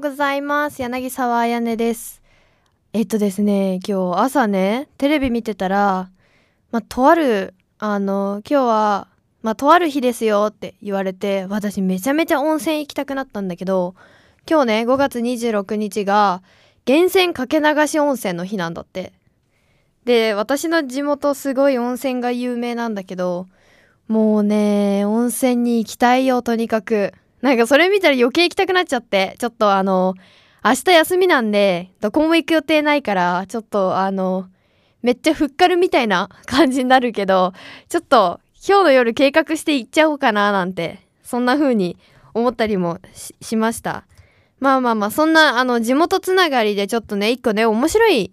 ございます。柳沢彩音です。えっとですね、今日朝ね、テレビ見てたら、ま、とある、あの、今日は、ま、とある日ですよって言われて、私めちゃめちゃ温泉行きたくなったんだけど、今日ね、5月26日が、源泉かけ流し温泉の日なんだって。で、私の地元すごい温泉が有名なんだけど、もうね、温泉に行きたいよ、とにかく。なんかそれ見たら余計行きたくなっちゃって、ちょっとあの、明日休みなんで、どこも行く予定ないから、ちょっとあの、めっちゃふっかるみたいな 感じになるけど、ちょっと今日の夜計画して行っちゃおうかななんて、そんな風に思ったりもしました。まあまあまあ、そんなあの地元つながりでちょっとね、一個ね、面白い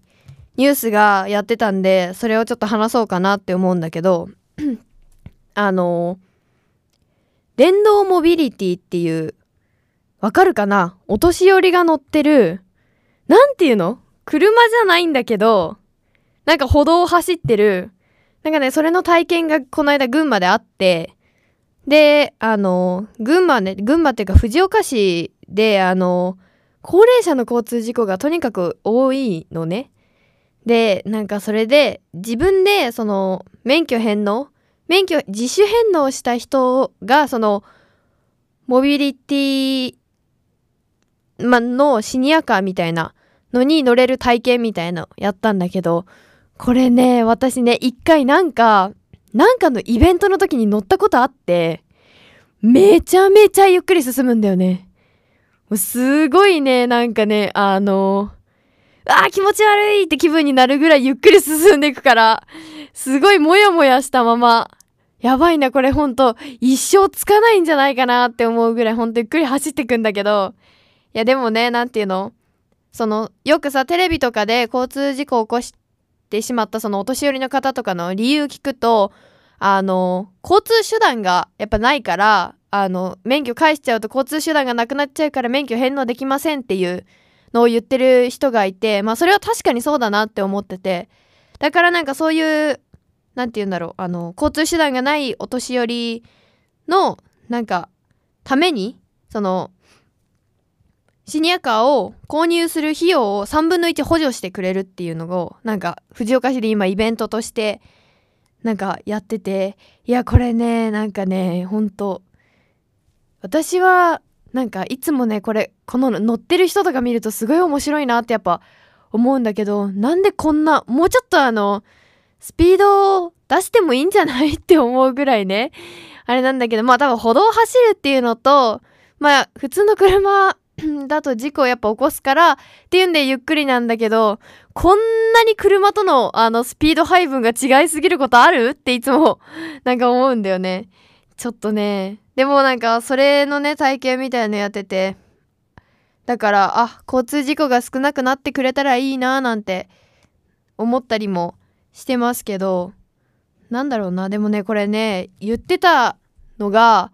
ニュースがやってたんで、それをちょっと話そうかなって思うんだけど、あの、電動モビリティっていう、わかるかな？お年寄りが乗ってる、なんていうの？車じゃないんだけど、なんか歩道を走ってる、なんかね、それの体験がこの間群馬であって、で、あの、群馬ね、群馬っていうか藤岡市で、あの、高齢者の交通事故がとにかく多いのね。で、なんかそれで、自分で、その、免許返納免許自主返納した人が、その、モビリティ、ま、のシニアカーみたいなのに乗れる体験みたいなのやったんだけど、これね、私ね、一回なんか、なんかのイベントの時に乗ったことあって、めちゃめちゃゆっくり進むんだよね。すごいね、なんかね、あの、あー気持ち悪いって気分になるぐらいゆっくり進んでいくから、すごいモヤモヤしたまま、やばいな、これほんと、一生つかないんじゃないかなって思うぐらいほんとゆっくり走ってくんだけど、いやでもね、なんていうの？その、よくさ、テレビとかで交通事故を起こしてしまったそのお年寄りの方とかの理由聞くと、あの、交通手段がやっぱないから、あの、免許返しちゃうと交通手段がなくなっちゃうから免許返納できませんっていうのを言ってる人がいて、まあそれは確かにそうだなって思ってて、だからなんかそういう、なんて言うんだろう、あの、交通手段がないお年寄りの、なんか、ために、その、シニアカーを購入する費用を3分の1補助してくれるっていうのを、なんか、藤岡市で今イベントとして、なんかやってて、いや、これね、なんかね、ほんと、私は、なんかいつもね、これ、この乗ってる人とか見るとすごい面白いなってやっぱ思うんだけど、なんでこんな、もうちょっとあの、スピードを出してもいいんじゃないって思うぐらいね、あれなんだけど、まあ多分歩道を走るっていうのと、まあ普通の車 だと事故をやっぱ起こすからっていうんでゆっくりなんだけど、こんなに車とのあのスピード配分が違いすぎることある？っていつもなんか思うんだよね。ちょっとね。でもなんかそれのね体験みたいなのやってて、だから、あ、交通事故が少なくなってくれたらいいななんて思ったりもしてますけど、なんだろうな。でもね、これね、言ってたのが、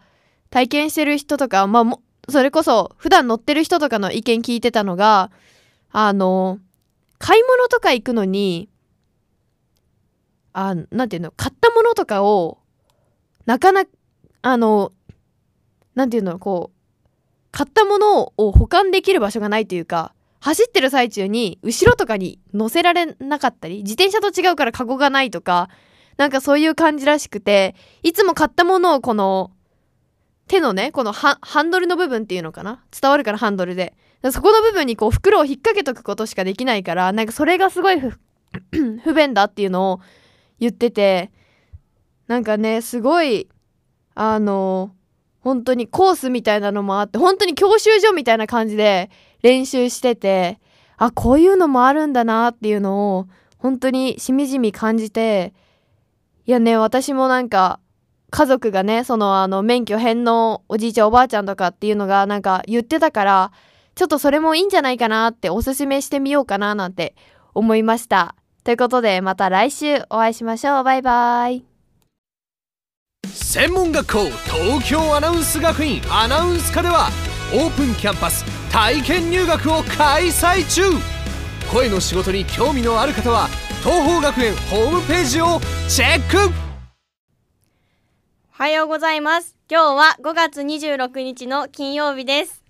体験してる人とか、まあも、それこそ普段乗ってる人とかの意見聞いてたのが、あの、買い物とか行くのに、あ、なんていうの、買ったものとかを、なかなか、あの、なんていうの、こう、買ったものを保管できる場所がないというか、走ってる最中に後ろとかに乗せられなかったり、自転車と違うからカゴがないとか、なんかそういう感じらしくて、いつも買ったものをこの、手のね、このハンドルの部分っていうのかな？伝わるからハンドルで。そこの部分にこう袋を引っ掛けとくことしかできないから、なんかそれがすごい 不便だっていうのを言ってて、なんかね、すごい、あの、本当にコースみたいなのもあって、本当に教習所みたいな感じで練習してて、あ、こういうのもあるんだなっていうのを、本当にしみじみ感じて、いやね、私もなんか、家族がね、そのあの免許返納おじいちゃんおばあちゃんとかっていうのがなんか言ってたから、ちょっとそれもいいんじゃないかなっておすすめしてみようかななんて思いました。ということでまた来週お会いしましょう。バイバイ。専門学校東京アナウンス学院アナウンス科ではオープンキャンパス体験入学を開催中声の仕事に興味のある方は東邦学園ホームページをチェックおはようございます。今日は5月26日の金曜日です。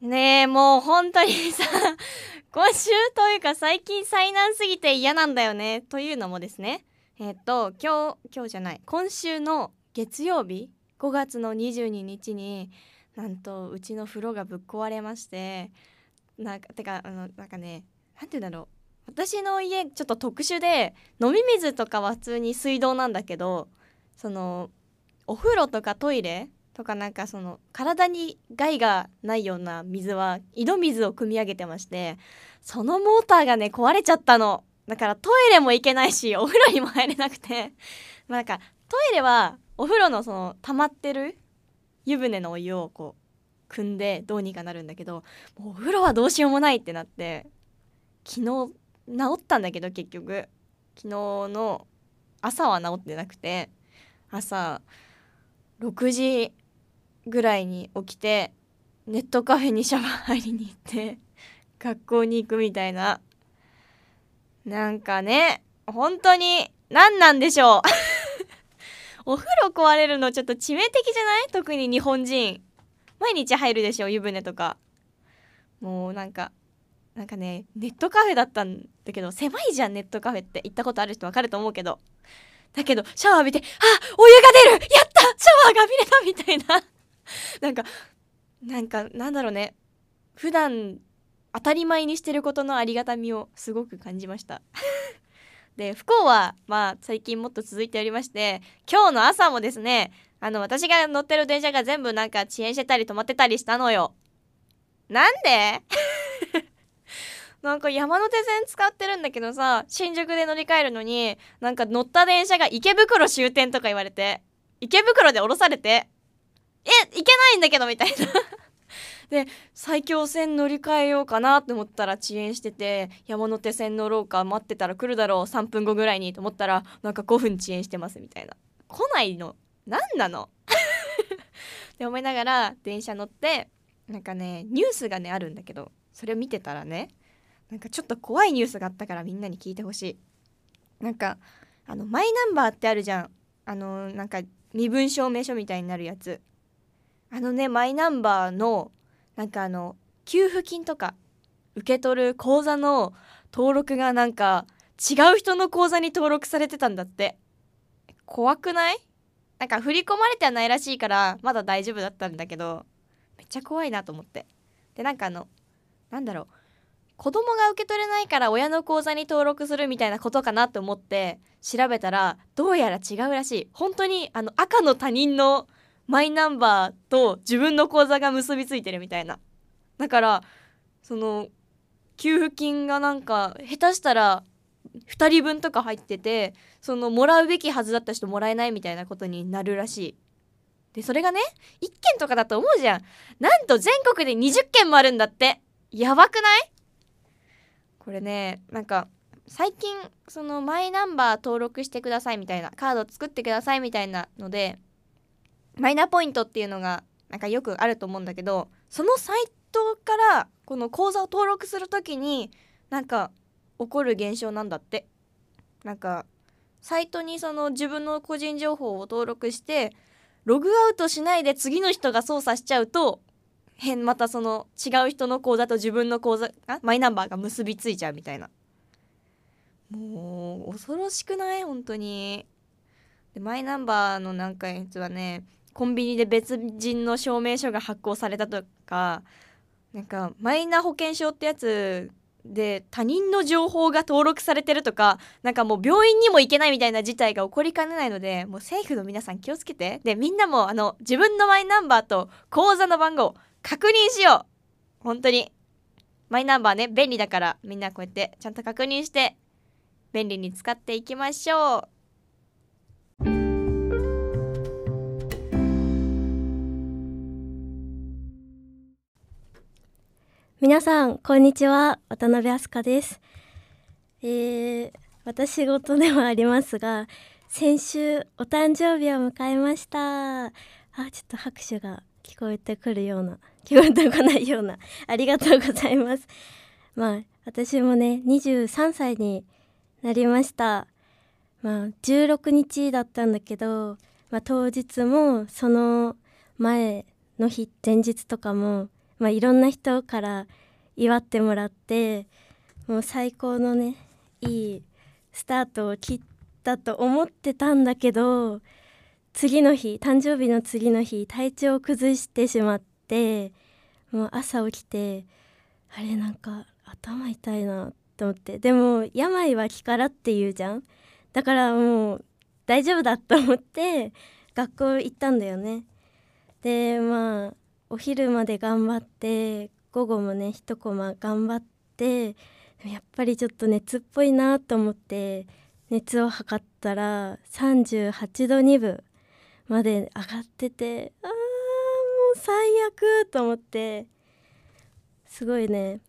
ねえもう本当にさ 今週というか最近災難すぎて嫌なんだよねというのもですねえっと今日今日じゃない今週の月曜日5月の22日になんとうちの風呂がぶっ壊れましてなんかてかあのなんかねなんて言うんだろう私の家ちょっと特殊で飲み水とかは普通に水道なんだけどそのお風呂とかトイレとかなんかその体に害がないような水は井戸水を汲み上げてましてそのモーターがね壊れちゃったの。だからトイレも行けないしお風呂にも入れなくて。まあなんかトイレはお風呂のその溜まってる湯船のお湯をこう汲んでどうにかなるんだけどお風呂はどうしようもないってなって昨日治ったんだけど結局。昨日の朝は治ってなくて朝6時ぐらいに起きてネットカフェにシャワー入りに行って学校に行くみたいななんかね本当に何なんでしょう。お風呂壊れるのちょっと致命的じゃない？特に日本人。毎日入るでしょ湯船とか。もうなんかなんかねネットカフェだったんだけど狭いじゃんネットカフェって。行ったことある人わかると思うけど。だけどシャワー浴びてあお湯が出る！やった！シャワーが浴びれたみたいな。なんかなんかなんだろうね。普段当たり前にしてることのありがたみをすごく感じました。で不幸はまあ最近もっと続いておりまして今日の朝もですねあの私が乗ってる電車が全部なんか遅延してたり止まってたりしたのよ。なんで？なんか山手線使ってるんだけどさ新宿で乗り換えるのになんか乗った電車が池袋終点とか言われて池袋で降ろされてえ行けないんだけどみたいな。で埼京線乗り換えようかなって思ったら遅延してて山手線乗ろうか待ってたら来るだろう3分後ぐらいにと思ったらなんか5分遅延してますみたいな。来ないの？何なの？って思いながら電車乗ってなんかねニュースがねあるんだけどそれを見てたらねなんかちょっと怖いニュースがあったからみんなに聞いてほしい。なんかあのマイナンバーってあるじゃん。あのなんか身分証明書みたいになるやつ。あのねマイナンバーのなんかあの給付金とか受け取る口座の登録がなんか違う人の口座に登録されてたんだって。怖くない？なんか振り込まれてはないらしいからまだ大丈夫だったんだけどめっちゃ怖いなと思って。でなんかあのなんだろう。子供が受け取れないから親の口座に登録するみたいなことかなと思って調べたらどうやら違うらしい。本当にあの赤の他人のマイナンバーと自分の口座が結びついてるみたいな。だからその給付金がなんか下手したら2人分とか入っててそのもらうべきはずだった人もらえないみたいなことになるらしい。でそれがね1件とかだと思うじゃん。なんと全国で20件もあるんだって。やばくない？これねなんか最近そのマイナンバー登録してくださいみたいなカード作ってくださいみたいなのでマイナポイントっていうのがなんかよくあると思うんだけどそのサイトからこの口座を登録する時になんか起こる現象なんだって。なんかサイトにその自分の個人情報を登録してログアウトしないで次の人が操作しちゃうと変またその違う人の口座と自分の口座あマイナンバーが結びついちゃうみたいな。もう恐ろしくない？本当に。でマイナンバーのなんかやつはねコンビニで別人の証明書が発行されたとかなんかマイナ保険証ってやつで他人の情報が登録されてるとかなんかもう病院にも行けないみたいな事態が起こりかねないのでもう政府の皆さん気をつけて。でみんなもあの自分のマイナンバーと口座の番号確認しよう。本当に。マイナンバーね便利だからみんなこうやってちゃんと確認して便利に使っていきましょう。皆さんこんにちは。渡辺飛鳥です。えー、私事ではありますが先週お誕生日を迎えました。あちょっと拍手が聞こえてくるような聞こえてこないようなありがとうございます。まあ私もね23歳になりました。まあ16日だったんだけど、まあ、当日もその前の日前日とかもまあ、いろんな人から祝ってもらってもう最高のねいいスタートを切ったと思ってたんだけど次の日誕生日の次の日体調を崩してしまってもう朝起きてあれなんか頭痛いなと思ってでも病は気からって言うじゃん。だからもう大丈夫だと思って学校行ったんだよね。でまあお昼まで頑張って午後もね一コマ頑張ってやっぱりちょっと熱っぽいなと思って熱を測ったら38度2分まで上がっててあーもう最悪と思ってすごいね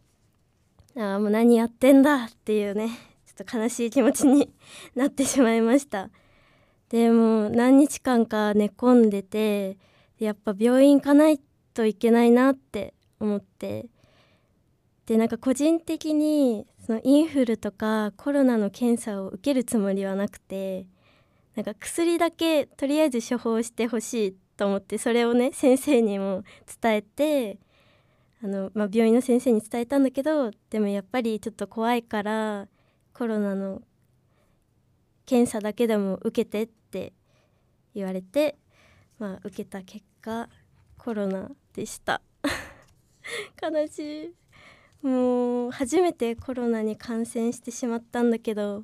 ああもう何やってんだっていうねちょっと悲しい気持ちに なってしまいました。でも何日間か寝込んでてやっぱ病院行かないといけないなって思って。でなんか個人的にそのインフルとかコロナの検査を受けるつもりはなくてなんか薬だけとりあえず処方してほしいと思ってそれをね先生にも伝えてあの、まあ、病院の先生に伝えたんだけどでもやっぱりちょっと怖いからコロナの検査だけでも受けてって言われて、まあ、受けた結果コロナでした。悲しい。もう初めてコロナに感染してしまったんだけど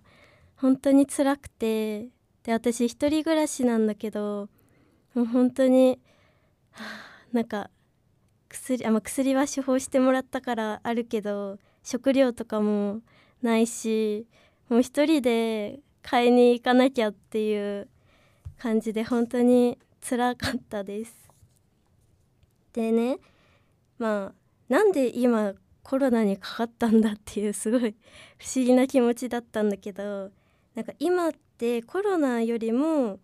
本当に辛くて。で私一人暮らしなんだけどもう本当に、はあ、なんか薬あ、まあ、薬は処方してもらったからあるけど食料とかもないしもう一人で買いに行かなきゃっていう感じで本当に辛かったです。でねまあなんで今コロナにかかったんだっていうすごい 不思議な気持ちだったんだけどなんか今ってコロナよりも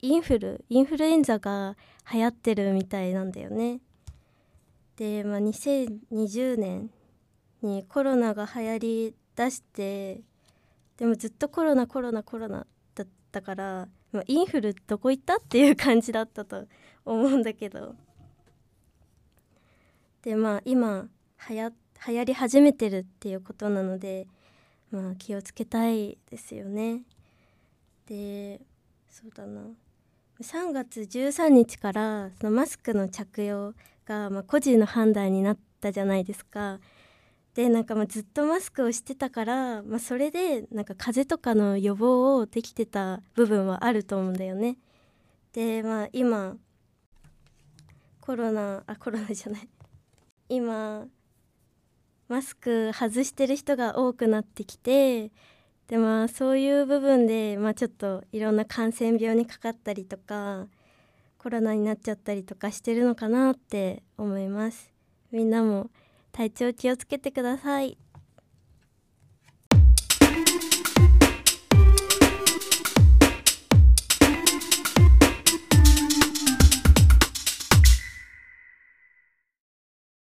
インフルインフルエンザが流行ってるみたいなんだよね。で、まあ、2020年にコロナが流行りだしてでもずっとコロナコロナコロナだったから、まあ、インフルどこ行ったっていう感じだったと思うんだけどでまあ今流行流行り始めてるっていうことなのでまあ気をつけたいですよね。でそうだな3月13日からそのマスクの着用がまあ個人の判断になったじゃないですか。でなんかまあずっとマスクをしてたから、まあ、それでなんか風邪とかの予防をできてた部分はあると思うんだよね。でまあ今コロナあコロナじゃない今マスク外してる人が多くなってきてでまあそういう部分で、まあ、ちょっといろんな感染病にかかったりとかコロナになっちゃったりとかしてるのかなって思います。みんなも体調気をつけてください。